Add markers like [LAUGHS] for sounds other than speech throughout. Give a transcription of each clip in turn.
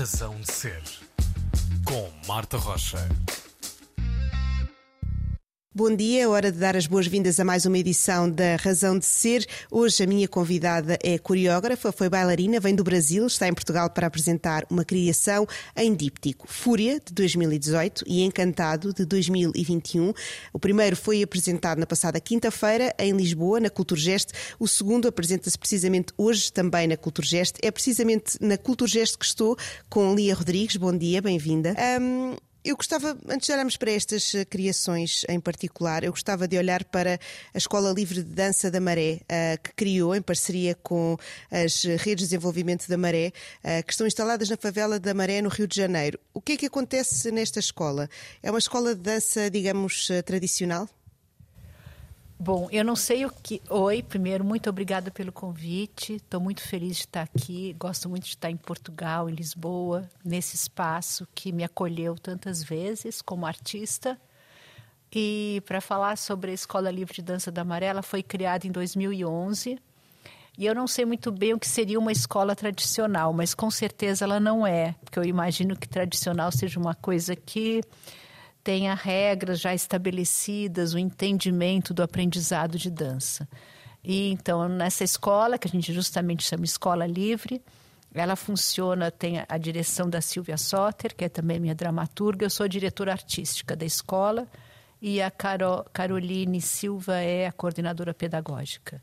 Razão de Ser, com Marta Rocha. Bom dia, é hora de dar as boas-vindas a mais uma edição da Razão de Ser. Hoje a minha convidada é coreógrafa, foi bailarina, vem do Brasil, está em Portugal para apresentar uma criação em díptico, Fúria, de 2018 e Encantado, de 2021. O primeiro foi apresentado na passada quinta-feira em Lisboa, na Culturgest. O segundo apresenta-se precisamente hoje também na Culturgest. É precisamente na Culturgest que estou com Lia Rodrigues. Bom dia, bem-vinda. Um... Eu gostava, antes de olharmos para estas eh, criações em particular, eu gostava de olhar para a Escola Livre de Dança da Maré, uh, que criou em parceria com as redes de desenvolvimento da Maré, uh, que estão instaladas na favela da Maré, no Rio de Janeiro. O que é que acontece nesta escola? É uma escola de dança, digamos, tradicional? Bom, eu não sei o que. Oi, primeiro, muito obrigada pelo convite. Estou muito feliz de estar aqui. Gosto muito de estar em Portugal, em Lisboa, nesse espaço que me acolheu tantas vezes como artista. E para falar sobre a Escola Livre de Dança da Amarela, foi criada em 2011. E eu não sei muito bem o que seria uma escola tradicional, mas com certeza ela não é, porque eu imagino que tradicional seja uma coisa que tenha regras já estabelecidas, o entendimento do aprendizado de dança. E então, nessa escola, que a gente justamente chama Escola Livre, ela funciona, tem a direção da Silvia Soter, que é também minha dramaturga, eu sou diretora artística da escola, e a Caro, Caroline Silva é a coordenadora pedagógica.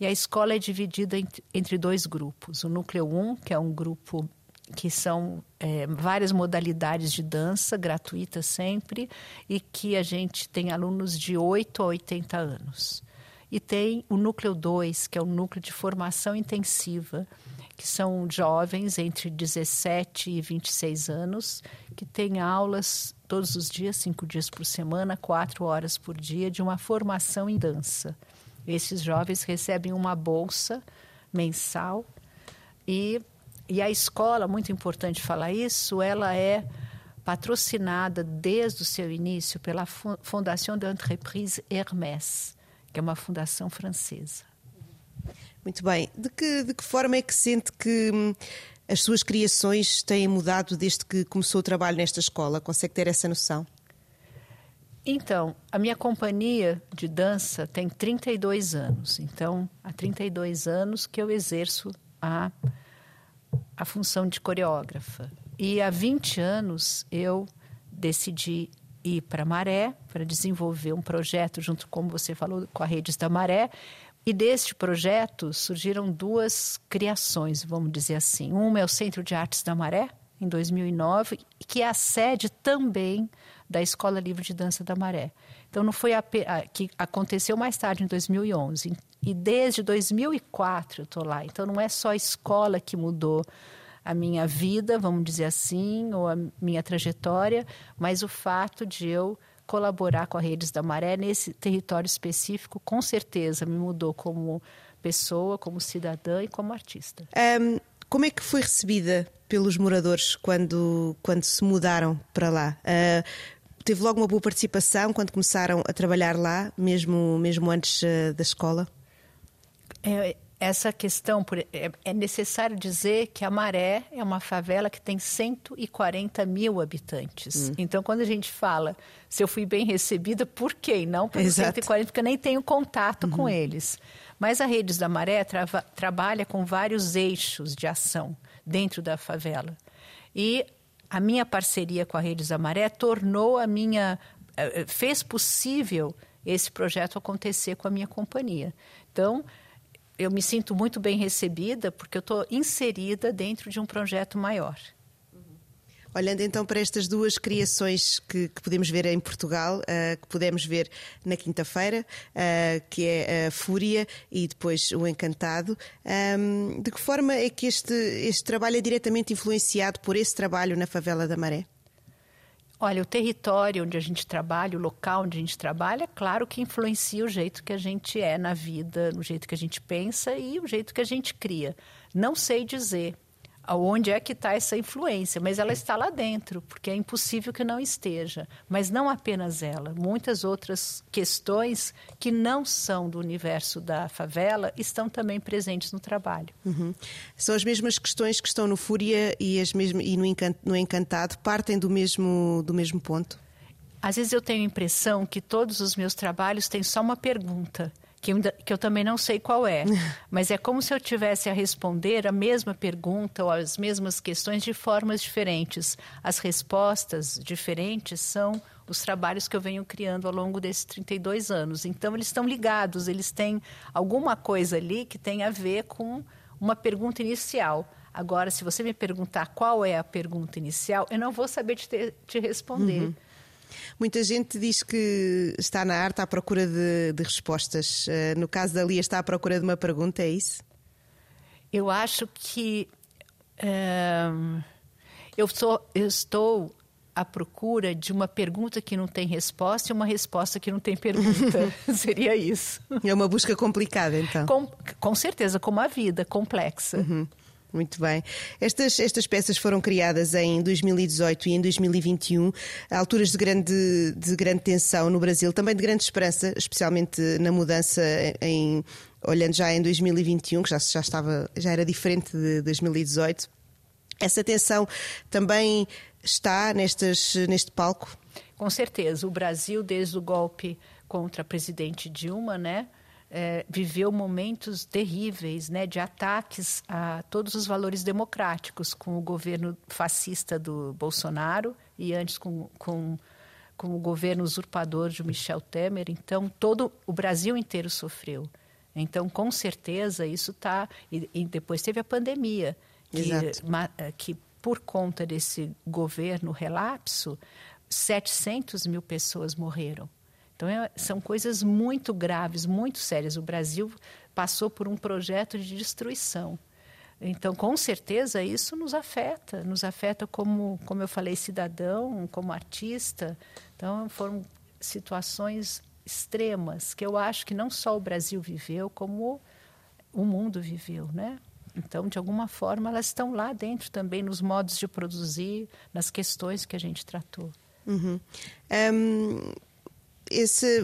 E a escola é dividida entre dois grupos. O Núcleo 1, que é um grupo que são é, várias modalidades de dança, gratuitas sempre, e que a gente tem alunos de 8 a 80 anos. E tem o núcleo 2, que é o núcleo de formação intensiva, que são jovens entre 17 e 26 anos, que têm aulas todos os dias, cinco dias por semana, quatro horas por dia, de uma formação em dança. Esses jovens recebem uma bolsa mensal e e a escola, muito importante falar isso, ela é patrocinada desde o seu início pela Fondation d'Entreprise Hermès, que é uma fundação francesa. Muito bem. De que, de que forma é que sente que hum, as suas criações têm mudado desde que começou o trabalho nesta escola? Consegue ter essa noção? Então, a minha companhia de dança tem 32 anos. Então, há 32 anos que eu exerço a a função de coreógrafa. E há 20 anos eu decidi ir para Maré para desenvolver um projeto junto, como você falou, com a Redes da Maré. E deste projeto surgiram duas criações, vamos dizer assim. Uma é o Centro de Artes da Maré, em 2009, que é a sede também da Escola Livre de Dança da Maré. Então não foi a, a, que aconteceu mais tarde em 2011. E desde 2004 eu estou lá. Então não é só a escola que mudou a minha vida, vamos dizer assim, ou a minha trajetória, mas o fato de eu colaborar com a Redes da Maré nesse território específico, com certeza me mudou como pessoa, como cidadã e como artista. Um, como é que foi recebida pelos moradores quando, quando se mudaram para lá? Uh, teve logo uma boa participação quando começaram a trabalhar lá, mesmo, mesmo antes uh, da escola? É, essa questão, é, é necessário dizer que a Maré é uma favela que tem 140 mil habitantes. Hum. Então, quando a gente fala se eu fui bem recebida, por quê? Não pelos Exato. 140, porque eu nem tenho contato uhum. com eles. Mas a Redes da Maré trava, trabalha com vários eixos de ação dentro da favela. E a minha parceria com a Redes da Maré tornou a minha. Eh, fez possível esse projeto acontecer com a minha companhia. Então, eu me sinto muito bem recebida porque eu estou inserida dentro de um projeto maior. Olhando então para estas duas criações que, que podemos ver em Portugal, uh, que podemos ver na quinta-feira, uh, que é a Fúria e depois o Encantado, um, ehm, de que forma é que este, este trabalho é diretamente influenciado por esse trabalho na favela da Maré? Olha, o território onde a gente trabalha, o local onde a gente trabalha, é claro que influencia o jeito que a gente é na vida, no jeito que a gente pensa e o jeito que a gente cria. Não sei dizer Onde é que está essa influência? Mas ela está lá dentro, porque é impossível que não esteja. Mas não apenas ela, muitas outras questões que não são do universo da favela estão também presentes no trabalho. Uhum. São as mesmas questões que estão no Fúria e, as mesmas, e no, no Encantado, partem do mesmo, do mesmo ponto? Às vezes eu tenho a impressão que todos os meus trabalhos têm só uma pergunta que eu, que eu também não sei qual é. [LAUGHS] Mas é como se eu tivesse a responder a mesma pergunta ou as mesmas questões de formas diferentes. As respostas diferentes são os trabalhos que eu venho criando ao longo desses 32 anos. Então, eles estão ligados, eles têm alguma coisa ali que tem a ver com uma pergunta inicial. Agora, se você me perguntar qual é a pergunta inicial, eu não vou saber te, te responder. Uhum. Muita gente diz que está na arte à procura de, de respostas. Uh, no caso da Lia, está à procura de uma pergunta, é isso? Eu acho que uh, eu, sou, eu estou à procura de uma pergunta que não tem resposta e uma resposta que não tem pergunta. [LAUGHS] [LAUGHS] Seria isso. É uma busca complicada, então. Com, com certeza, como a vida, complexa. Uhum. Muito bem. Estas, estas peças foram criadas em 2018 e em 2021, a alturas de grande, de grande tensão no Brasil, também de grande esperança, especialmente na mudança em, olhando já em 2021, que já, já, estava, já era diferente de 2018. Essa tensão também está nestas, neste palco? Com certeza. O Brasil, desde o golpe contra a presidente Dilma, né? É, viveu momentos terríveis né, de ataques a todos os valores democráticos, com o governo fascista do Bolsonaro e antes com, com, com o governo usurpador de Michel Temer. Então, todo o Brasil inteiro sofreu. Então, com certeza, isso está. E, e, depois teve a pandemia, que, ma, que por conta desse governo relapso, 700 mil pessoas morreram. Então, é, são coisas muito graves, muito sérias. O Brasil passou por um projeto de destruição. Então, com certeza, isso nos afeta. Nos afeta como, como eu falei, cidadão, como artista. Então, foram situações extremas que eu acho que não só o Brasil viveu, como o mundo viveu, né? Então, de alguma forma, elas estão lá dentro também nos modos de produzir, nas questões que a gente tratou. Uhum. Um, esse,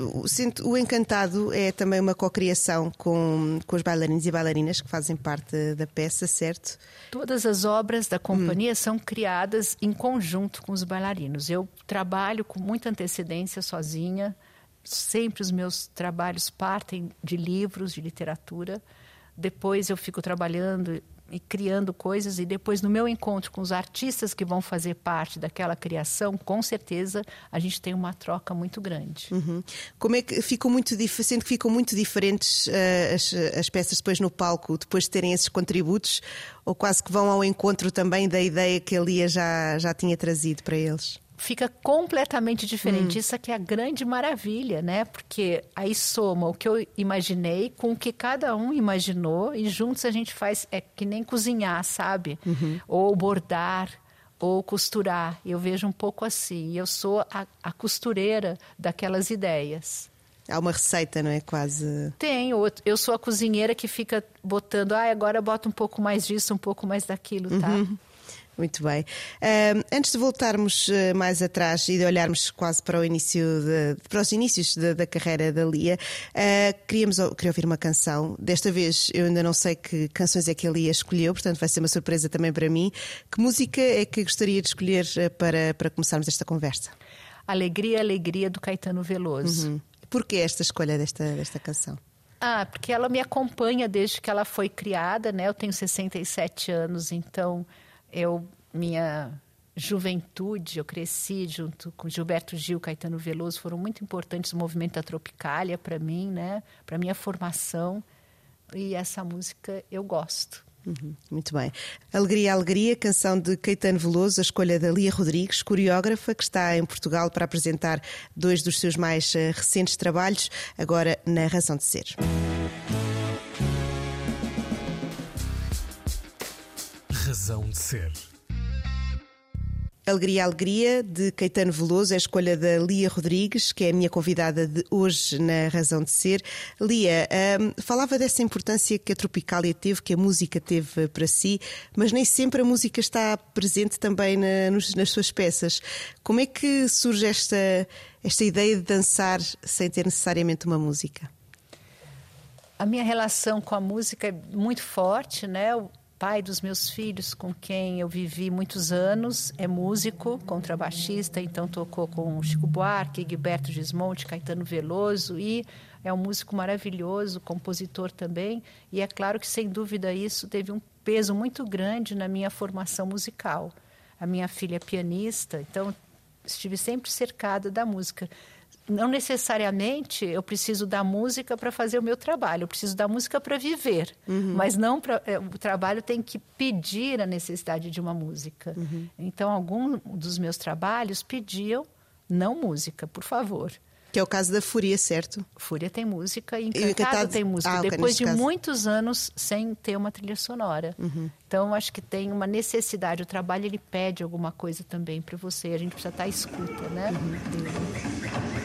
o Encantado é também uma cocriação com, com os bailarinos e bailarinas que fazem parte da peça, certo? Todas as obras da companhia hum. são criadas em conjunto com os bailarinos. Eu trabalho com muita antecedência sozinha, sempre os meus trabalhos partem de livros, de literatura. Depois eu fico trabalhando e criando coisas e depois no meu encontro com os artistas que vão fazer parte daquela criação, com certeza a gente tem uma troca muito grande. Uhum. Como é que ficam muito sendo que ficam muito diferentes uh, as, as peças depois no palco, depois de terem esses contributos, ou quase que vão ao encontro também da ideia que a Lia já, já tinha trazido para eles? Fica completamente diferente. Hum. Isso aqui é a grande maravilha, né? Porque aí soma o que eu imaginei com o que cada um imaginou e juntos a gente faz é que nem cozinhar, sabe? Uhum. Ou bordar ou costurar. Eu vejo um pouco assim. Eu sou a, a costureira daquelas ideias. Há uma receita, não é? Quase. Tem. Eu sou a cozinheira que fica botando, ah, agora bota um pouco mais disso, um pouco mais daquilo, tá? Uhum. Muito bem. Uh, antes de voltarmos uh, mais atrás e de olharmos quase para o início de, para os inícios de, da carreira da Lia, uh, queríamos queria ouvir uma canção. Desta vez eu ainda não sei que canções é que a Lia escolheu, portanto vai ser uma surpresa também para mim. Que música é que gostaria de escolher eh, para, para começarmos esta conversa? Alegria, Alegria do Caetano Veloso. Uhum. Por que esta escolha desta, desta canção? Ah, porque ela me acompanha desde que ela foi criada, né? Eu tenho 67 anos, então eu minha juventude, eu cresci junto com Gilberto Gil, Caetano Veloso, foram muito importantes o movimento da Tropicália para mim, né? Para minha formação. E essa música eu gosto. Uhum, muito bem. Alegria, Alegria, canção de Caetano Veloso, a escolha da Lia Rodrigues, coreógrafa, que está em Portugal para apresentar dois dos seus mais uh, recentes trabalhos, agora na Razão de Ser. Razão de Ser Alegria, Alegria, de Caetano Veloso, é a escolha da Lia Rodrigues, que é a minha convidada de hoje na Razão de Ser. Lia, um, falava dessa importância que a Tropicália teve, que a música teve para si, mas nem sempre a música está presente também na, nos, nas suas peças. Como é que surge esta, esta ideia de dançar sem ter necessariamente uma música? A minha relação com a música é muito forte, né? Pai dos meus filhos, com quem eu vivi muitos anos, é músico, contrabaixista, então tocou com Chico Buarque, Gilberto Gismonte, Caetano Veloso e é um músico maravilhoso, compositor também, e é claro que sem dúvida isso teve um peso muito grande na minha formação musical. A minha filha é pianista, então estive sempre cercada da música não necessariamente eu preciso da música para fazer o meu trabalho, eu preciso da música para viver, uhum. mas não pra, é, o trabalho tem que pedir a necessidade de uma música. Uhum. Então, alguns dos meus trabalhos pediam não música, por favor. Que é o caso da Fúria, certo? Fúria tem música e Encantado, Encantado... tem música. Ah, Depois de caso. muitos anos sem ter uma trilha sonora. Uhum. Então, acho que tem uma necessidade. O trabalho, ele pede alguma coisa também para você. A gente precisa estar à escuta, né? Uhum.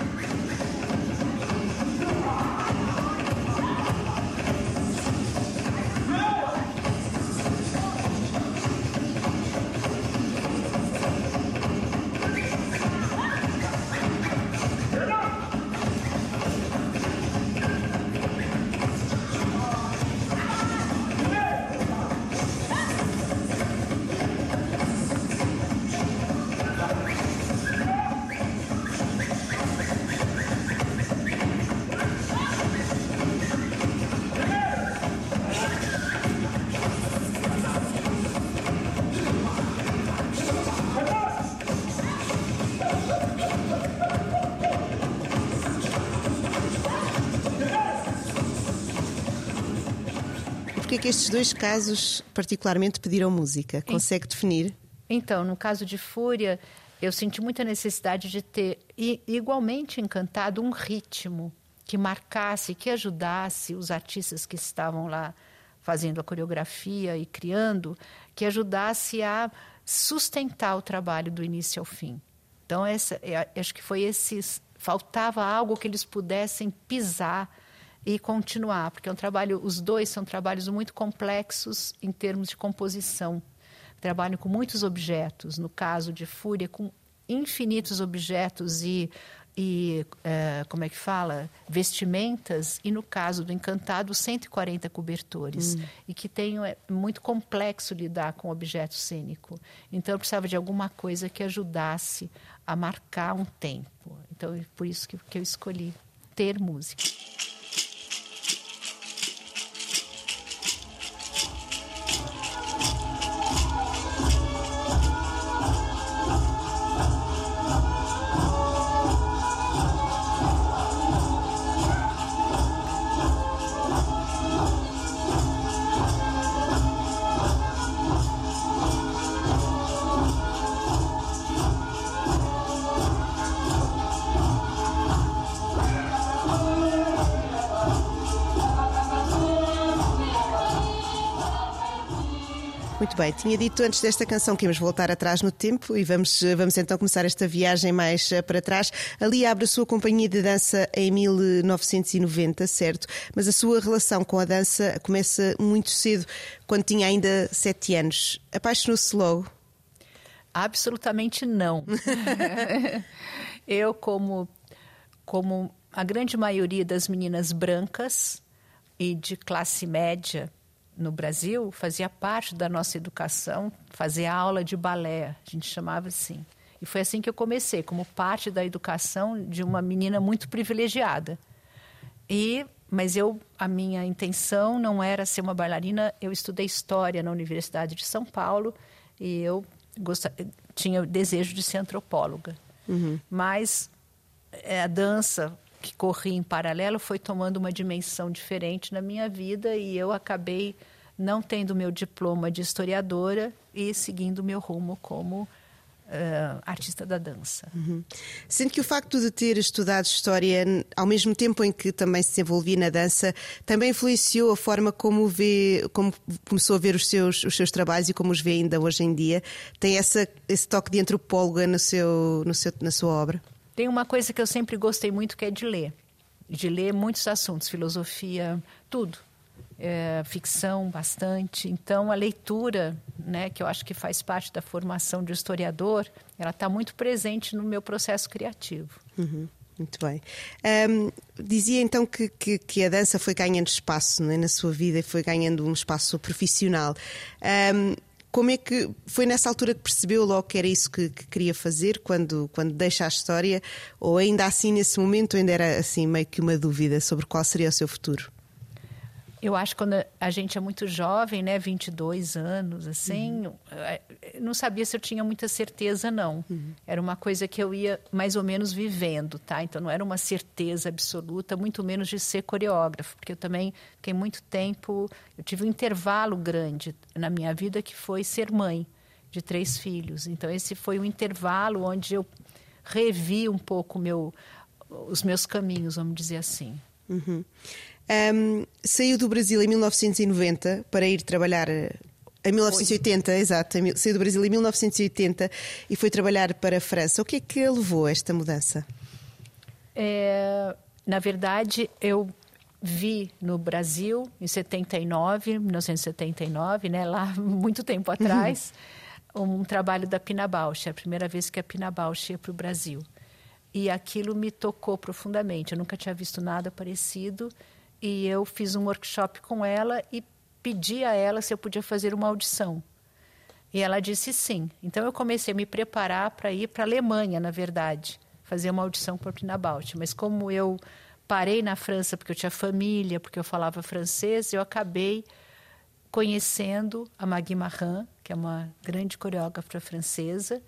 Porquê é que estes dois casos particularmente pediram música? Consegue definir? Então, no caso de Fúria, eu senti muita necessidade de ter igualmente encantado um ritmo que marcasse, que ajudasse os artistas que estavam lá fazendo a coreografia e criando, que ajudasse a sustentar o trabalho do início ao fim. Então, essa, acho que foi esses. Faltava algo que eles pudessem pisar e continuar, porque é um trabalho, os dois são trabalhos muito complexos em termos de composição. Trabalho com muitos objetos, no caso de Fúria, com infinitos objetos e, e é, como é que fala? Vestimentas, e no caso do Encantado, 140 cobertores. Hum. E que tem, é muito complexo lidar com objeto cênico. Então, eu precisava de alguma coisa que ajudasse a marcar um tempo. Então, é por isso que, que eu escolhi ter música. Bem, tinha dito antes desta canção que íamos voltar atrás no tempo e vamos, vamos então começar esta viagem mais eh, para trás. Ali abre a sua companhia de dança em 1990, certo? Mas a sua relação com a dança começa muito cedo, quando tinha ainda sete anos. Apaixonou-se logo? Absolutamente não. [LAUGHS] Eu, como, como a grande maioria das meninas brancas e de classe média, no Brasil, fazia parte da nossa educação fazer aula de balé, a gente chamava assim. E foi assim que eu comecei, como parte da educação de uma menina muito privilegiada. E mas eu a minha intenção não era ser uma bailarina, eu estudei história na Universidade de São Paulo e eu gostava, tinha o desejo de ser antropóloga. Uhum. Mas é, a dança que corri em paralelo foi tomando uma dimensão diferente na minha vida e eu acabei não tendo meu diploma de historiadora e seguindo meu rumo como uh, artista da dança. Uhum. Que o facto de ter estudado história ao mesmo tempo em que também se envolvia na dança, também influenciou a forma como vê, como começou a ver os seus, os seus trabalhos e como os vê ainda hoje em dia. Tem essa, esse toque de antropóloga no seu, no seu, na sua obra? Tem uma coisa que eu sempre gostei muito que é de ler. De ler muitos assuntos, filosofia, tudo é, ficção bastante. Então, a leitura, né, que eu acho que faz parte da formação de historiador, ela está muito presente no meu processo criativo. Uhum. Muito bem. Um, dizia então que, que, que, a dança foi ganhando espaço né, na sua vida e foi ganhando um espaço profissional. Um, como é que foi nessa altura que percebeu logo que era isso que, que, queria fazer quando, quando deixa a história? Ou ainda assim, nesse momento, ainda era assim meio que uma dúvida sobre qual seria o seu futuro? Eu acho que quando a gente é muito jovem, né, 22 anos, assim, uhum. não sabia se eu tinha muita certeza, não. Uhum. Era uma coisa que eu ia mais ou menos vivendo, tá? Então não era uma certeza absoluta, muito menos de ser coreógrafo, porque eu também fiquei muito tempo, eu tive um intervalo grande na minha vida que foi ser mãe de três filhos. Então esse foi um intervalo onde eu revi um pouco meu, os meus caminhos, vamos dizer assim. Uhum. Um, saiu do Brasil em 1990 para ir trabalhar eh, em 1980, exato. Saiu do Brasil em 1980 e foi trabalhar para a França. O que é que levou a esta mudança? É, na verdade, eu vi no Brasil em 79, 1979, né, lá [LAUGHS] muito tempo atrás, um trabalho da Pina Bausch, a primeira vez que a Pina Bausch ia para o Brasil. E aquilo me tocou profundamente. Eu nunca tinha visto nada parecido e eu fiz um workshop com ela e pedi a ela se eu podia fazer uma audição. E ela disse sim. Então eu comecei a me preparar para ir para a Alemanha, na verdade, fazer uma audição para Pina Bausch. Mas como eu parei na França porque eu tinha família, porque eu falava francês, eu acabei conhecendo a Magui Marran, que é uma grande coreógrafa francesa,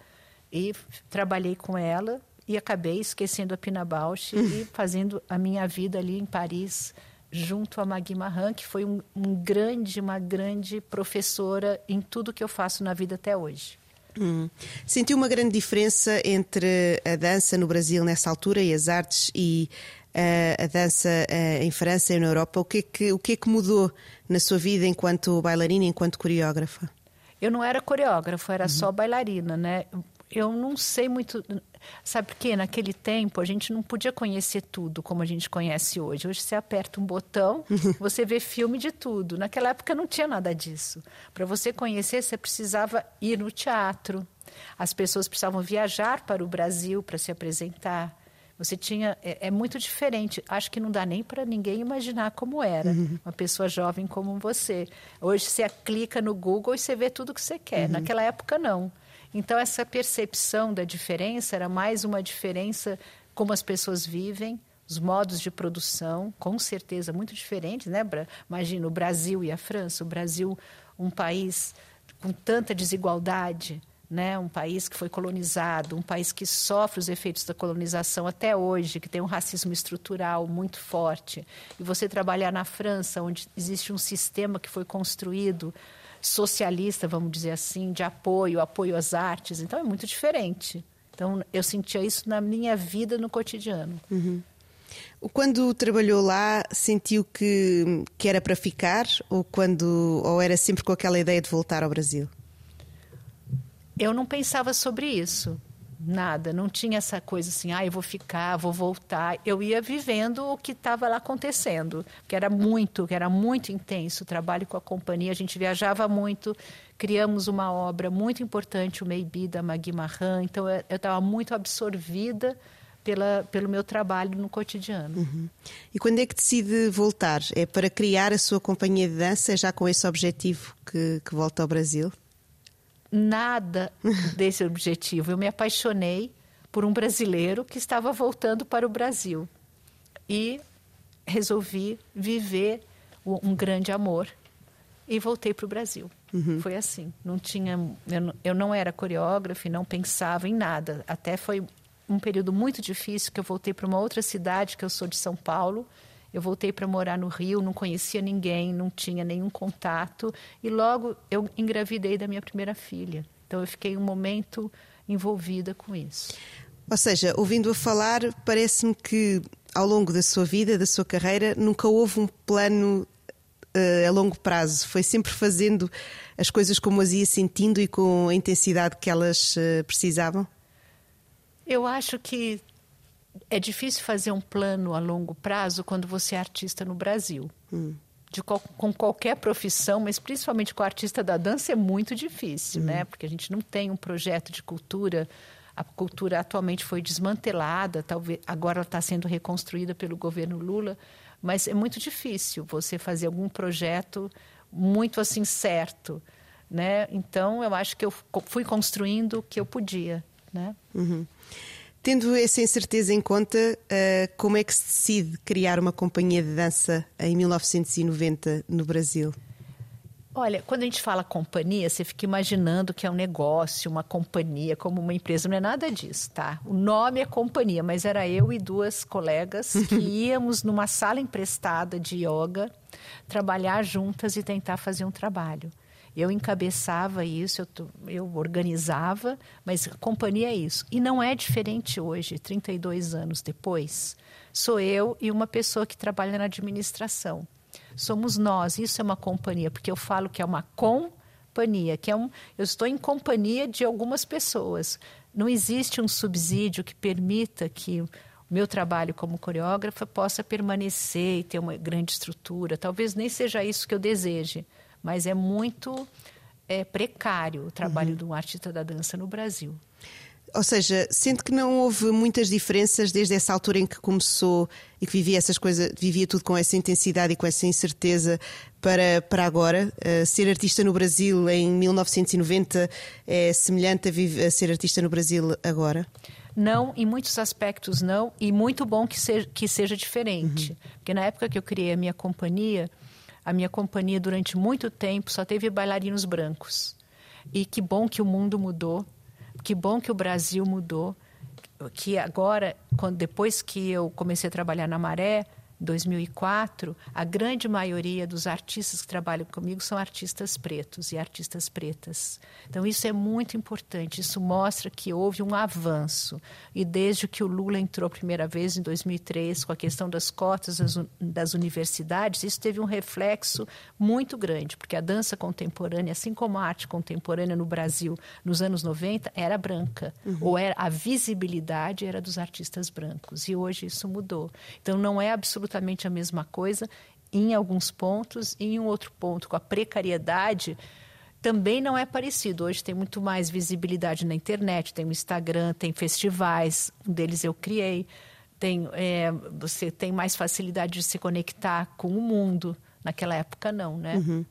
e trabalhei com ela e acabei esquecendo a Pina Bausch [LAUGHS] e fazendo a minha vida ali em Paris junto a Magui Marran, que foi um, um, grande, uma grande professora em tudo que eu faço na vida até hoje. Hum. Sentiu uma grande diferença entre a dança no Brasil nessa altura e as artes e uh, a dança uh, em França e na Europa? O que, é que, o que é que mudou na sua vida enquanto bailarina, enquanto coreógrafa? Eu não era coreógrafa, era uhum. só bailarina, né? Eu não sei muito. Sabe por quê? Naquele tempo a gente não podia conhecer tudo como a gente conhece hoje. Hoje você aperta um botão, [LAUGHS] você vê filme de tudo. Naquela época não tinha nada disso. Para você conhecer, você precisava ir no teatro. As pessoas precisavam viajar para o Brasil para se apresentar. Você tinha. É, é, muito diferente. Acho que não dá nem para ninguém imaginar como era uhum. uma pessoa jovem como você. Hoje você clica no Google e você vê tudo que você quer. Uhum. Naquela época, não. Então, essa percepção da diferença era mais uma diferença como as pessoas vivem, os modos de produção, com certeza muito diferentes, né? Imagina o Brasil e a França. O Brasil, um país com tanta desigualdade, né? um país que foi colonizado, um país que sofre os efeitos da colonização até hoje, que tem um racismo estrutural muito forte. E você trabalhar na França, onde existe um sistema que foi construído socialista, vamos dizer assim, de apoio, apoio às artes. Então é muito diferente. Então eu sentia isso na minha vida no cotidiano. Uhum. Quando trabalhou lá, sentiu que, que era para ficar ou quando ou era sempre com aquela ideia de voltar ao Brasil? Eu não pensava sobre isso nada, não tinha essa coisa assim, ah, eu vou ficar, vou voltar. Eu ia vivendo o que estava lá acontecendo, que era muito, que era muito intenso o trabalho com a companhia, a gente viajava muito, criamos uma obra muito importante, o Maybe da Magui Marran, então eu estava muito absorvida pela, pelo meu trabalho no cotidiano. Uhum. E quando é que decide voltar? É para criar a sua companhia de dança, já com esse objetivo que, que volta ao Brasil? Nada desse objetivo. Eu me apaixonei por um brasileiro que estava voltando para o Brasil e resolvi viver um grande amor e voltei para o Brasil. Uhum. Foi assim. Não tinha, eu, eu não era coreógrafa, não pensava em nada. Até foi um período muito difícil que eu voltei para uma outra cidade, que eu sou de São Paulo eu voltei para morar no Rio, não conhecia ninguém, não tinha nenhum contato e logo eu engravidei da minha primeira filha. Então eu fiquei um momento envolvida com isso. Ou seja, ouvindo-a falar, parece-me que ao longo da sua vida, da sua carreira, nunca houve um plano uh, a longo prazo. Foi sempre fazendo as coisas como as ia sentindo e com a intensidade que elas uh, precisavam? Eu acho que é difícil fazer um plano a longo prazo quando você é artista no Brasil. Hum. De, com qualquer profissão, mas principalmente com o artista da dança é muito difícil, hum. né? Porque a gente não tem um projeto de cultura. A cultura atualmente foi desmantelada, talvez agora ela está sendo reconstruída pelo governo Lula, mas é muito difícil você fazer algum projeto muito assim certo, né? Então eu acho que eu fui construindo o que eu podia, né? Uhum. Tendo essa incerteza em conta, uh, como é que se decide criar uma companhia de dança em 1990 no Brasil? Olha, quando a gente fala companhia, você fica imaginando que é um negócio, uma companhia, como uma empresa. Não é nada disso, tá? O nome é companhia, mas era eu e duas colegas [LAUGHS] que íamos numa sala emprestada de yoga trabalhar juntas e tentar fazer um trabalho. Eu encabeçava isso, eu, eu organizava, mas a companhia é isso. E não é diferente hoje, 32 anos depois. Sou eu e uma pessoa que trabalha na administração. Somos nós, isso é uma companhia, porque eu falo que é uma companhia, que é um, eu estou em companhia de algumas pessoas. Não existe um subsídio que permita que o meu trabalho como coreógrafa possa permanecer e ter uma grande estrutura. Talvez nem seja isso que eu deseje, mas é muito é, precário o trabalho uhum. de um artista da dança no Brasil. Ou seja, sente que não houve muitas diferenças desde essa altura em que começou e que vivia essas coisas, vivia tudo com essa intensidade e com essa incerteza para, para agora. Uh, ser artista no Brasil em 1990 é semelhante a, vive, a, ser artista no Brasil agora? Não, em muitos aspectos não, e muito bom que seja, que seja diferente. Uhum. Porque na época que eu criei a minha companhia, a minha companhia, durante muito tempo, só teve bailarinos brancos. E que bom que o mundo mudou, que bom que o Brasil mudou, que agora, quando, depois que eu comecei a trabalhar na Maré, 2004, a grande maioria dos artistas que trabalham comigo são artistas pretos e artistas pretas. Então, isso é muito importante. Isso mostra que houve um avanço. E desde que o Lula entrou a primeira vez, em 2003, com a questão das cotas das, universidades, isso teve um reflexo muito grande, porque a dança contemporânea, assim como a arte contemporânea no Brasil nos anos 90, era branca, uhum. ou era a visibilidade era dos artistas brancos. E hoje isso mudou. Então, não é absolutamente absolutamente a mesma coisa em alguns pontos, e em um outro ponto, com a precariedade, também não é parecido. Hoje tem muito mais visibilidade na internet, tem o Instagram, tem festivais, um deles eu criei, tem, é, você tem mais facilidade de se conectar com o mundo. Naquela época, não, né? Uhum.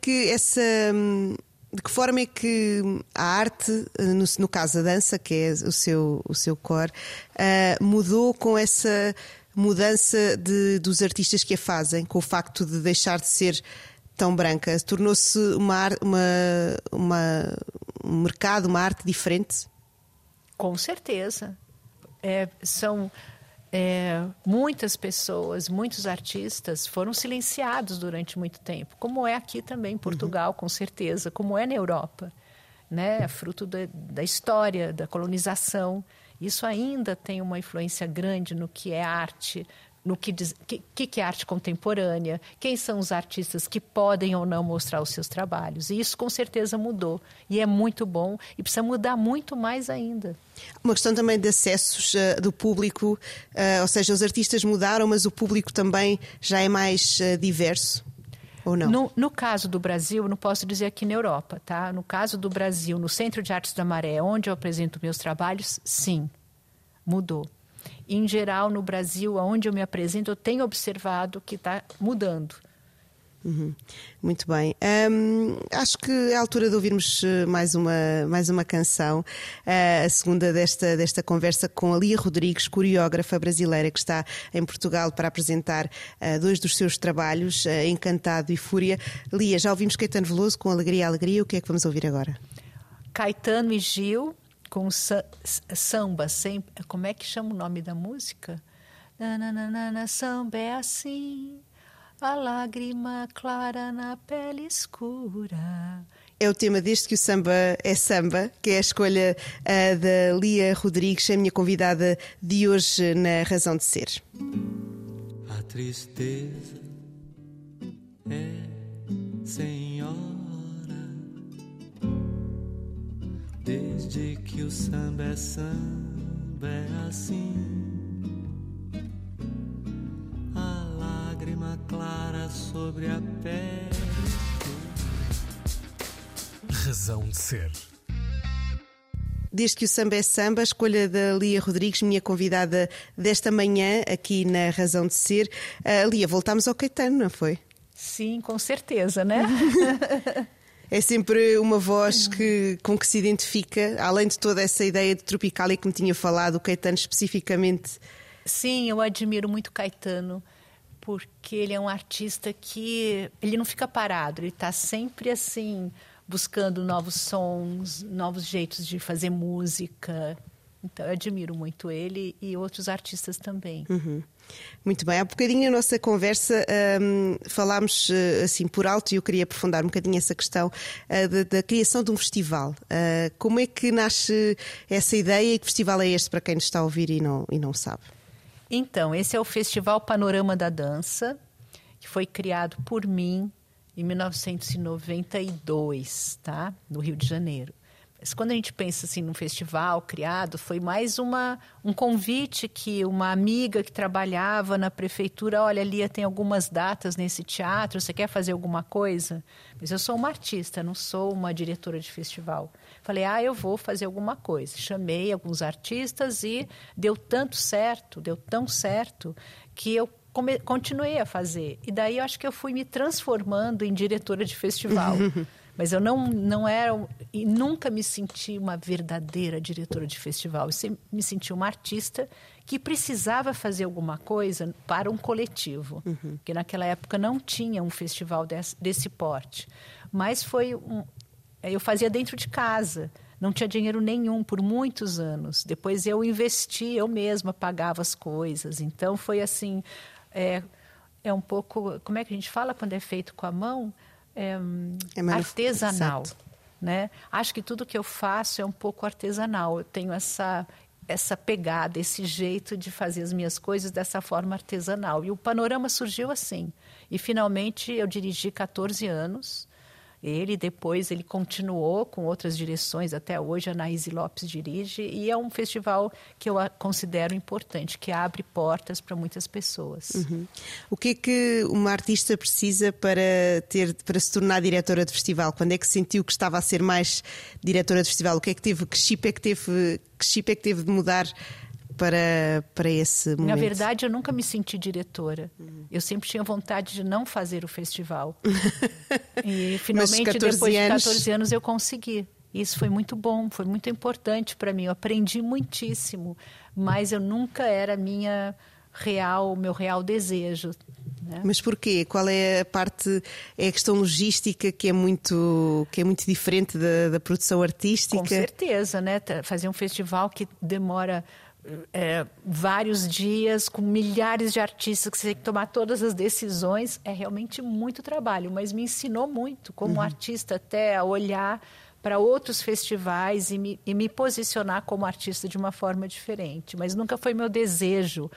Que essa. Hum, de que forma é que a arte, no, no caso a dança, que é o seu, o seu core, uh, mudou com essa mudança de, dos artistas que a fazem, com o facto de deixar de ser tão branca? Tornou-se uma, uma, uma, um mercado, uma arte diferente? Com certeza. É, são é, muitas pessoas, muitos artistas foram silenciados durante muito tempo, como é aqui também em Portugal, uhum. com certeza, como é na Europa, né? É fruto da, da história, da colonização. Isso ainda tem uma influência grande no que é arte, no que, diz, que, que é arte contemporânea, quem são os artistas que podem ou não mostrar os seus trabalhos. E isso com certeza mudou. E é muito bom e precisa mudar muito mais ainda. Uma questão também de acessos uh, do público, uh, ou seja, os artistas mudaram, mas o público também já é mais uh, diverso. Ou não? No, no, caso do Brasil, não posso dizer aqui na Europa, tá? No caso do Brasil, no Centro de Artes da Maré, onde eu apresento meus trabalhos, sim, mudou. Em geral, no Brasil, onde eu me apresento, eu tenho observado que está mudando. Uhum. Muito bem. Um, acho que é a altura de ouvirmos eh, mais uma, mais uma canção, uh, a segunda desta, desta conversa com a Lia Rodrigues, coreógrafa brasileira que está em Portugal para apresentar uh, dois dos seus trabalhos, uh, Encantado e Fúria. Lia, já ouvimos Caetano Veloso com Alegria Alegria, o que é que vamos ouvir agora? Caetano e Gil com samba, sempre, como é que chama o nome da música? Nananana, samba é assim a lágrima clara na pele escura é o tema desde que o samba é samba, que é a escolha uh, da Lia Rodrigues, a minha convidada de hoje na Razão de Ser. A tristeza é senhora, desde que o samba é samba, é assim. Sobre a pele razão de ser. Desde que o samba é samba, a escolha da Lia Rodrigues, minha convidada desta manhã aqui na Razão de Ser. Uh, Lia, voltámos ao Caetano, não foi? Sim, com certeza, né? [LAUGHS] é sempre uma voz que, com que se identifica, além de toda essa ideia de tropical e que me tinha falado, o Caetano especificamente. Sim, eu admiro muito Caetano porque ele é um artista que ele não fica parado, ele está sempre assim buscando novos sons, novos jeitos de fazer música. Então, eu admiro muito ele e outros artistas também. Uhum. Muito bem, há bocadinho a nossa conversa um, falámos uh, assim por alto e eu queria aprofundar um bocadinho essa questão uh, da, da, criação de um festival. Uh, como é que nasce essa ideia e que festival é este para quem nos está a ouvir e não, e não sabe? Então, esse é o Festival Panorama da Dança, que foi criado por mim em 1992, tá? No Rio de Janeiro. Mas quando a gente pensa assim num festival criado, foi mais uma, um convite que uma amiga que trabalhava na prefeitura, olha, Lia, tem algumas datas nesse teatro, você quer fazer alguma coisa? Mas eu sou uma artista, não sou uma diretora de festival. Falei, ah, eu vou fazer alguma coisa. Chamei alguns artistas e deu tanto certo, deu tão certo, que eu continuei a fazer. E daí eu acho que eu fui me transformando em diretora de festival. [LAUGHS] Mas eu não, não era e nunca me senti uma verdadeira diretora de festival. Eu sempre me senti uma artista que precisava fazer alguma coisa para um coletivo. Uhum. Porque naquela época não tinha um festival desse, desse porte. Mas foi um, eu fazia dentro de casa. Não tinha dinheiro nenhum por muitos anos. Depois eu investi, eu mesma pagava as coisas. Então foi assim, é, é um pouco. Como é que a gente fala quando é feito com a mão? É, é artesanal. Né? Acho que tudo que eu faço é um pouco artesanal. Eu tenho essa, essa pegada, esse jeito de fazer as minhas coisas dessa forma artesanal. E o panorama surgiu assim. E finalmente eu dirigi 14 anos ele depois ele continuou com outras direções até hoje a Naíse Lopes dirige e é um festival que eu considero importante que abre portas para muitas pessoas. Uhum. O que é que uma artista precisa para ter para se tornar diretora de festival? Quando é que sentiu que estava a ser mais diretora de festival? O que é que teve que chip é que teve que chip é que teve de mudar para, para esse momento? Na verdade, eu nunca me senti diretora. Uhum. Eu sempre tinha vontade de não fazer o festival. [LAUGHS] e finalmente, depois de 14 anos, eu consegui. Isso foi muito bom, foi muito importante para mim. Eu aprendi muitíssimo, mas eu nunca era minha real, meu real desejo. Né? Mas porquê? Qual é a parte, é a questão logística que é muito, que é muito diferente da, da produção artística? Com certeza, né? Fazer um festival que demora é, vários dias com milhares de artistas que você tem que tomar todas as decisões é realmente muito trabalho, mas me ensinou muito como uhum. artista até a olhar para outros festivais e me, e me posicionar como artista de uma forma diferente. Mas nunca foi meu desejo.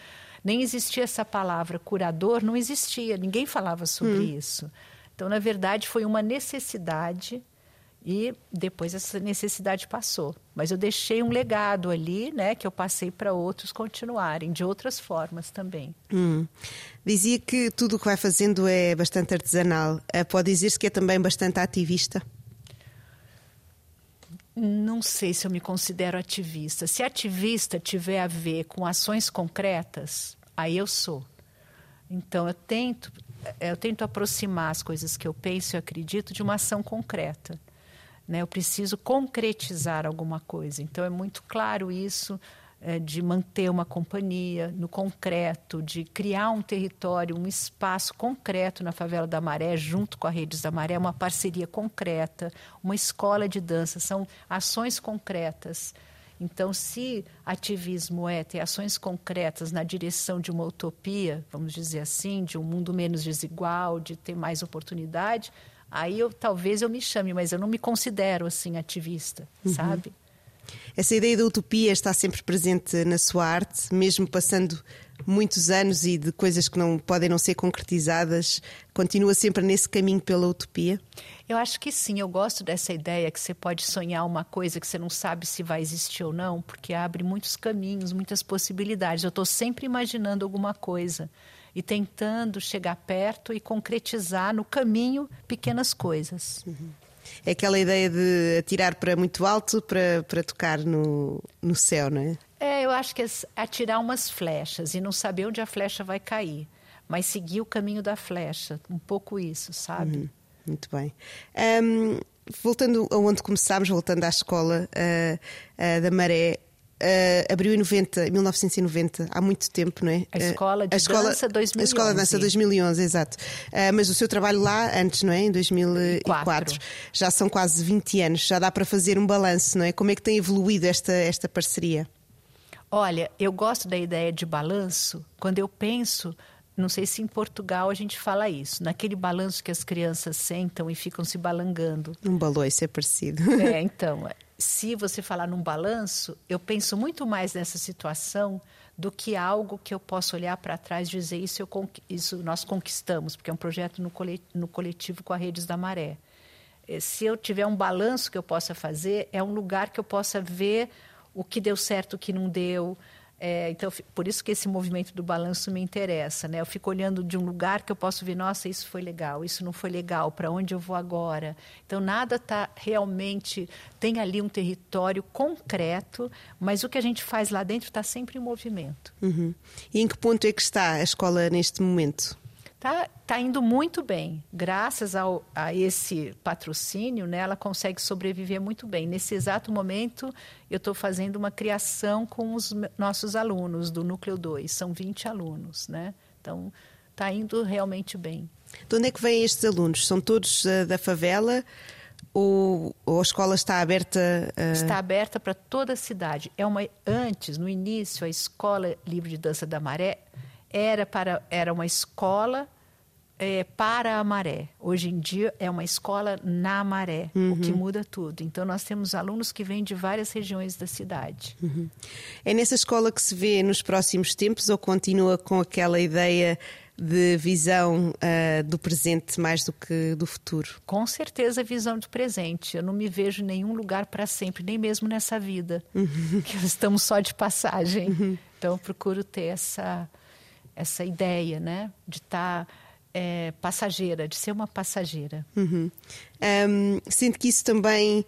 Nem existia essa palavra curador, não existia, ninguém falava sobre uhum. isso. Então, na verdade, foi uma necessidade e depois essa necessidade passou. Mas eu deixei um legado ali, né, que eu passei para outros continuarem, de outras formas também. Hum. Dizia que tudo o que vai fazendo é bastante artesanal. Eh, pode dizer-se que é também bastante ativista? Não sei se eu me considero ativista. Se ativista tiver a ver com ações concretas, aí eu sou. Então eu tento, eu tento aproximar as coisas que eu penso e acredito de uma ação concreta. Né? Eu preciso concretizar alguma coisa. Então, é muito claro isso é, de manter uma companhia no concreto, de criar um território, um espaço concreto na favela da Maré, junto com a Redes da Maré, uma parceria concreta, uma escola de dança, são ações concretas. Então, se ativismo é ter ações concretas na direção de uma utopia, vamos dizer assim, de um mundo menos desigual, de ter mais oportunidade, aí eu talvez eu me chame, mas eu não me considero assim ativista, Uhum. sabe? Essa ideia da utopia está sempre presente na sua arte, mesmo passando muitos anos e de coisas que não podem não ser concretizadas, continua sempre nesse caminho pela utopia? Eu acho que sim, eu gosto dessa ideia que você pode sonhar uma coisa que você não sabe se vai existir ou não, porque abre muitos caminhos, muitas possibilidades. Eu estou sempre imaginando alguma coisa e tentando chegar perto e concretizar no caminho pequenas coisas. É aquela ideia de atirar para muito alto para, para tocar no, no céu, não é? Eu acho que é atirar umas flechas e não saber onde a flecha vai cair, mas seguir o caminho da flecha, um pouco isso, sabe? Muito bem. Ahm, voltando a onde começámos, voltando à escola ah, ah, da Maré, ah, abriu em 90, 1990, há muito tempo, não é? A Escola de a escola, Dança 2011. A Escola de Dança 2011, exato. Ah, mas o seu trabalho lá, antes, não é? Em 2004, Quatro. já são quase 20 anos, já dá para fazer um balanço, não é? Como é que tem evoluído esta, esta parceria? Olha, eu gosto da ideia de balanço quando eu penso, não sei se em Portugal a gente fala isso, naquele balanço que as crianças sentam e ficam se balangando. Um baloiço é parecido. É, [LAUGHS] então, se você falar num balanço, eu penso muito mais nessa situação do que algo que eu posso olhar para trás e dizer isso, eu, isso nós conquistamos, porque é um projeto no cole- no coletivo com a Redes da Maré. Eh, Se eu tiver um balanço que eu possa fazer, é um lugar que eu possa ver o que deu certo, o que não deu. É, então, por isso que esse movimento do balanço me interessa. Né? Eu fico olhando de um lugar que eu posso ver, nossa, isso foi legal, isso não foi legal, para onde eu vou agora? Então, nada está realmente. Tem ali um território concreto, mas o que a gente faz lá dentro está sempre em movimento. Uhum. E em que ponto é que está a escola neste momento? Tá, tá indo muito bem. Graças ao, a esse patrocínio, né, ela consegue sobreviver muito bem. Nesse exato momento, eu estou fazendo uma criação com os nossos alunos do Núcleo 2. São 20 alunos, né? Então, está indo realmente bem. De onde é que vêm estes alunos? São todos ah, da favela ou, ou a escola está aberta? ah, Está aberta para toda a cidade. É uma antes, no início, a Escola Livre de Dança da Maré era para era uma escola eh, para a maré. Hoje em dia é uma escola na maré, o que muda tudo. Então nós temos alunos que vêm de várias regiões da cidade. É nessa escola que se vê nos próximos tempos ou continua com aquela ideia de visão ah, do presente mais do que do futuro? Com certeza visão do presente. Eu não me vejo em nenhum lugar para sempre, nem mesmo nessa vida. [LAUGHS] Que estamos só de passagem. Então eu procuro ter essa essa ideia, né, de estar é, passageira, de ser uma passageira. Uhum. Ahm, sinto que isso também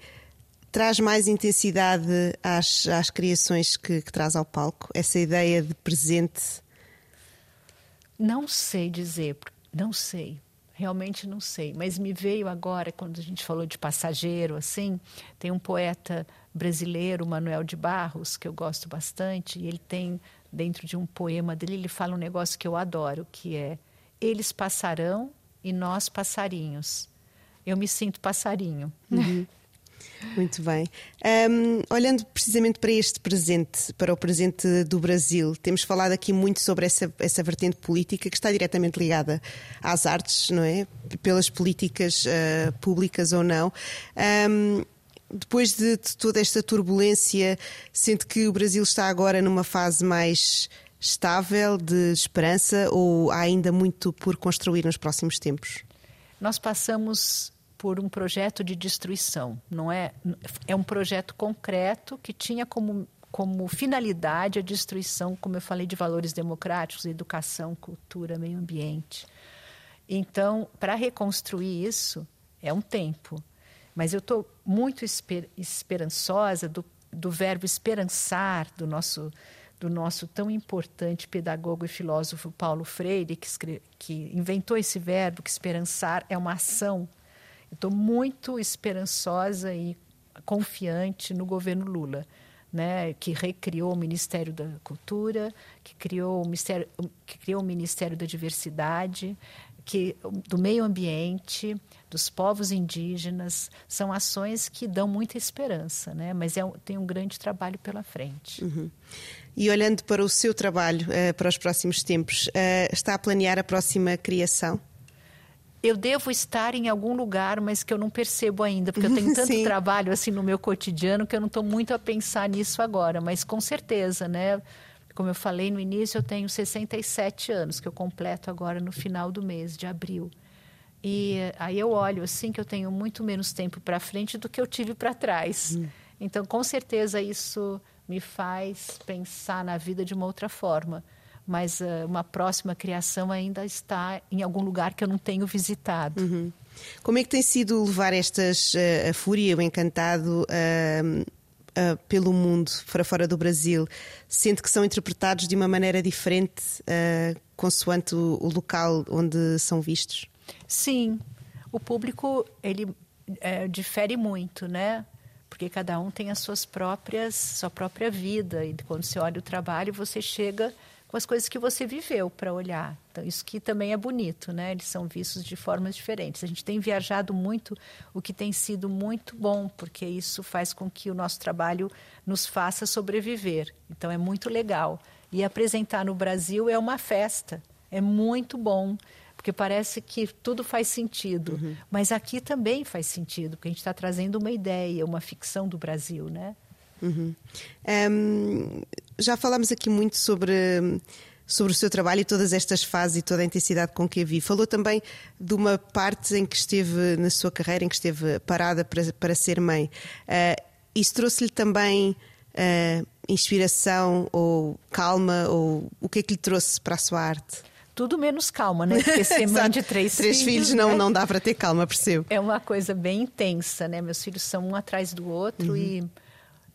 traz mais intensidade às, às criações que, que traz ao palco, essa ideia de presente. Não sei dizer, não sei. Realmente não sei, mas me veio agora quando a gente falou de passageiro assim, tem um poeta brasileiro, Manuel de Barros, que eu gosto bastante, e ele tem dentro de um poema dele, ele fala um negócio que eu adoro, que é eles passarão e nós passarinhos. Eu me sinto passarinho. [LAUGHS] Muito bem. Ahm, olhando precisamente para este presente, para o presente do Brasil, temos falado aqui muito sobre essa, essa vertente política que está diretamente ligada às artes, não é? Pelas políticas ah, públicas ou não. Ahm, depois de, de toda esta turbulência, sente que o Brasil está agora numa fase mais estável, de esperança, ou há ainda muito por construir nos próximos tempos? Nós passamos por um projeto de destruição, não é? É um projeto concreto que tinha como, como finalidade a destruição, como eu falei, de valores democráticos, educação, cultura, meio ambiente. Então, para reconstruir isso, é um tempo. Mas eu estou muito esper esperançosa do, do verbo esperançar, do nosso, do nosso tão importante pedagogo e filósofo Paulo Freire, que, escreve, que inventou esse verbo, que esperançar é uma ação. Estou muito esperançosa e confiante no governo Lula, né, que recriou o Ministério da Cultura, que criou o Ministério, que criou o Ministério da Diversidade, que, do meio ambiente, dos povos indígenas, são ações que dão muita esperança, né? mas é, tem um grande trabalho pela frente. Uhum. E olhando para o seu trabalho uh, para os próximos tempos, uh, está a planear a próxima criação? eu devo estar em algum lugar, mas que eu não percebo ainda, porque eu tenho [LAUGHS] tanto Sim. trabalho assim no meu cotidiano que eu não estou muito a pensar nisso agora, mas com certeza, né? Como eu falei no início, eu tenho 67 anos, que eu completo agora no final do mês de abril. E aí eu olho assim que eu tenho muito menos tempo para frente do que eu tive para trás. Então, com certeza isso me faz pensar na vida de uma outra forma. Mas eh, uma próxima criação ainda está em algum lugar que eu não tenho visitado. Como é que tem sido levar estas, eh, a fúria, o encantado, ah, ah, pelo mundo, para fora do Brasil? Sente que são interpretados de uma maneira diferente, ah, consoante o, o local onde são vistos? Sim, o público ele eh, difere muito, né? Porque cada um tem as suas próprias, sua própria vida e quando você olha o trabalho você chega com as coisas que você viveu para olhar. Então isso que também é bonito, né? Eles são vistos de formas diferentes. A gente tem viajado muito, o que tem sido muito bom, porque isso faz com que o nosso trabalho nos faça sobreviver. Então é muito legal. E apresentar no Brasil é uma festa. É muito bom porque parece que tudo faz sentido. Mas aqui também faz sentido, porque a gente está trazendo uma ideia, uma ficção do Brasil, né? Uhum. Hum, já falámos aqui muito sobre, sobre o seu trabalho e todas estas fases e toda a intensidade com que a vi. Falou também de uma parte em que esteve na sua carreira, em que esteve parada para, para ser mãe. Uh, isso trouxe-lhe também uh, inspiração ou calma? Ou o que é que lhe trouxe para a sua arte? Tudo menos calma, né? Porque ser [LAUGHS] mãe de três, três filhos, filhos não, né? não dá para ter calma, percebo. É uma coisa bem intensa, né? Meus filhos são um atrás do outro uhum. e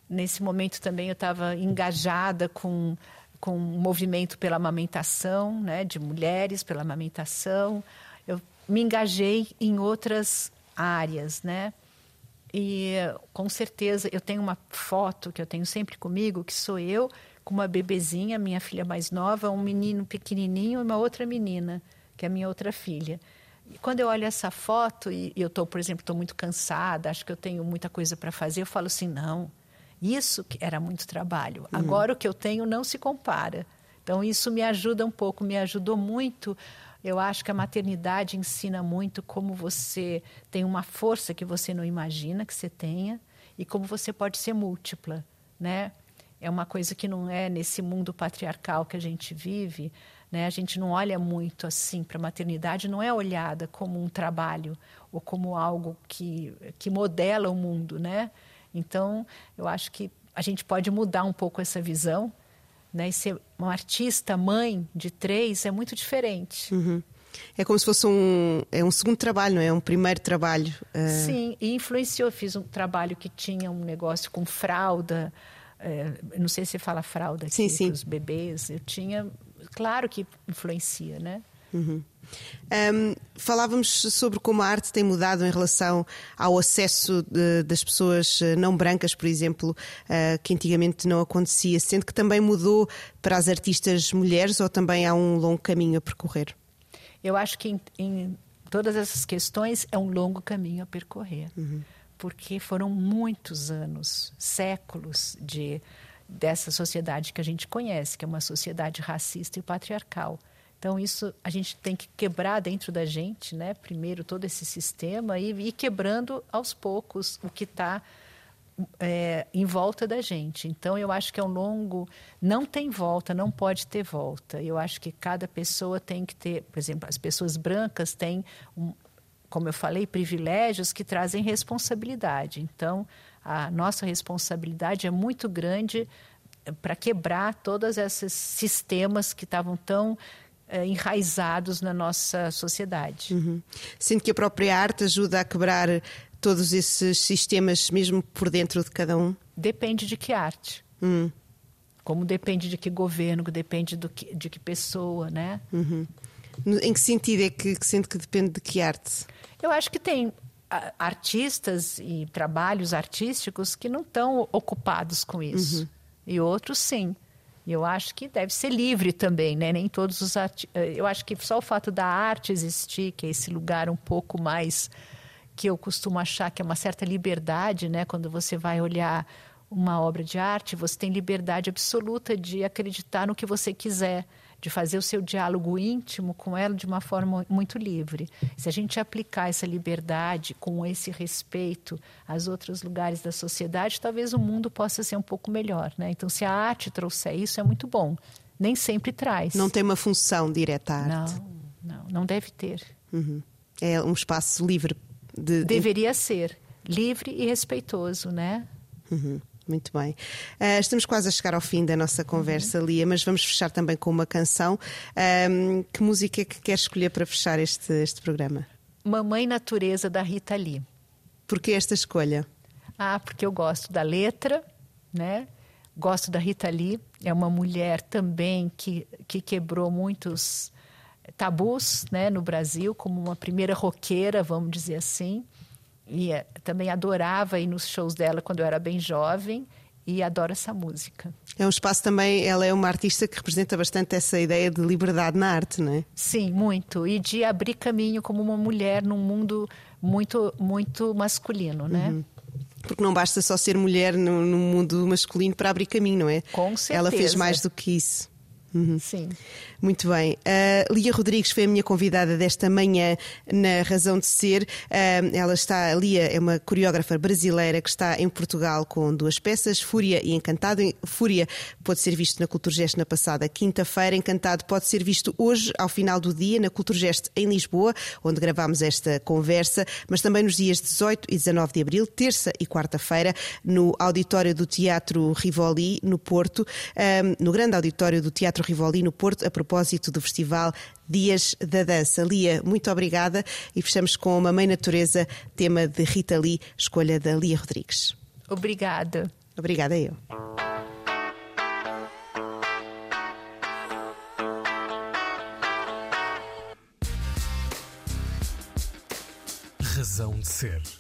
nesse momento também eu estava engajada com com um movimento pela amamentação, né, de mulheres pela amamentação. Eu me engajei em outras áreas, né? E com certeza eu tenho uma foto que eu tenho sempre comigo, que sou eu com uma bebezinha, minha filha mais nova, um menino pequenininho e uma outra menina, que é a minha outra filha. E quando eu olho essa foto e eu estou, por exemplo, estou muito cansada, acho que eu tenho muita coisa para fazer, eu falo assim, não, isso era muito trabalho. Uhum. Agora o que eu tenho não se compara. Então isso me ajuda um pouco, me ajudou muito. Eu acho que a maternidade ensina muito como você tem uma força que você não imagina que você tenha e como você pode ser múltipla, né? É uma coisa que não é nesse mundo patriarcal que a gente vive, né? A gente não olha muito assim para a maternidade, não é olhada como um trabalho ou como algo que que modela o mundo, né? Então, eu acho que a gente pode mudar um pouco essa visão, né? E ser uma artista mãe de três é muito diferente. Uhum. É como se fosse um, é um segundo trabalho, não é? Um primeiro trabalho. Uh... Sim, e influenciou. Fiz um trabalho que tinha um negócio com fralda. É, não sei se fala fralda aqui sim, sim. os bebês. Eu tinha, claro que influencia, né? Uhum. Um, falávamos sobre como a arte tem mudado em relação ao acesso de, das pessoas eh, não brancas, por exemplo, uh, que antigamente não acontecia, sendo que também mudou para as artistas mulheres ou também há um longo caminho a percorrer? Eu acho que em, em todas essas questões é um longo caminho a percorrer, uhum. porque foram muitos anos, séculos de dessa sociedade que a gente conhece, que é uma sociedade racista e patriarcal. Então, isso a gente tem que quebrar dentro da gente, né? Primeiro, todo esse sistema e ir quebrando aos poucos o que está é, em volta da gente. Então, eu acho que é um longo. Não tem volta, não pode ter volta. Eu acho que cada pessoa tem que ter. Por exemplo, as pessoas brancas têm, um, como eu falei, privilégios que trazem responsabilidade. Então, a nossa responsabilidade é muito grande para quebrar todos esses sistemas que estavam tão eh, enraizados na nossa sociedade. Uhum. Sendo que a própria arte ajuda a quebrar todos esses sistemas, mesmo por dentro de cada um? Depende de que arte. Uhum. Como depende de que governo, depende que, de que pessoa, né? Uhum. Em que sentido é que, que sente que depende de que arte? Eu acho que tem artistas e trabalhos artísticos que não estão ocupados com isso. Uhum. E outros sim. E eu acho que deve ser livre também, né? Nem todos os arti... eu acho que só o fato da arte existir, que é esse lugar um pouco mais que eu costumo achar que é uma certa liberdade, né? Quando você vai olhar uma obra de arte, você tem liberdade absoluta de acreditar no que você quiser. De fazer o seu diálogo íntimo com ela de uma forma muito livre. Se a gente aplicar essa liberdade com esse respeito aos outros lugares da sociedade, talvez o mundo possa ser um pouco melhor. Né? Então, se a arte trouxer isso, é muito bom. Nem sempre traz. Não tem uma função direta à arte. Não, não, não deve ter. Uhum. É um espaço livre. De, Deveria ser livre e respeitoso, né? Uhum. Muito bem. Uh, estamos quase a chegar ao fim da nossa conversa, uhum. Lia, mas vamos fechar também com uma canção. Um, que música é que quer escolher para fechar este, este programa? Mamãe Natureza, da Rita Lee. Por que esta escolha? Ah, porque eu gosto da letra, né? Gosto da Rita Lee. É uma mulher também que, que quebrou muitos tabus né, no Brasil, como uma primeira roqueira, vamos dizer assim. E é, também adorava ir nos shows dela quando eu era bem jovem e adoro essa música. É um espaço também, ela é uma artista que representa bastante essa ideia de liberdade na arte, não é? Sim, muito. E de abrir caminho como uma mulher num mundo muito, muito masculino, né? Uhum. Porque não basta só ser mulher no, no, mundo masculino para abrir caminho, não é? Com certeza. Ela fez mais do que isso. Uhum. Sim. Muito bem. Uh, Lia Rodrigues foi a minha convidada desta manhã na Razão de Ser. Uh, ela está, Lia é uma coreógrafa brasileira que está em Portugal com duas peças, Fúria e Encantado. Fúria pode ser visto na Culturgest na passada quinta-feira, Encantado pode ser visto hoje, ao final do dia, na Culturgest em Lisboa, onde gravámos esta conversa, mas também nos dias 18 e 19 de abril, terça e quarta-feira, no auditório do Teatro Rivoli, no Porto, uh, no grande auditório do Teatro Rivoli, no Porto, a propósito do Festival Dias da Dança. Lia, muito obrigada e fechamos com uma Mãe Natureza, tema de Rita Lee, escolha da Lia Rodrigues. Obrigada. Obrigada eu. Razão de ser.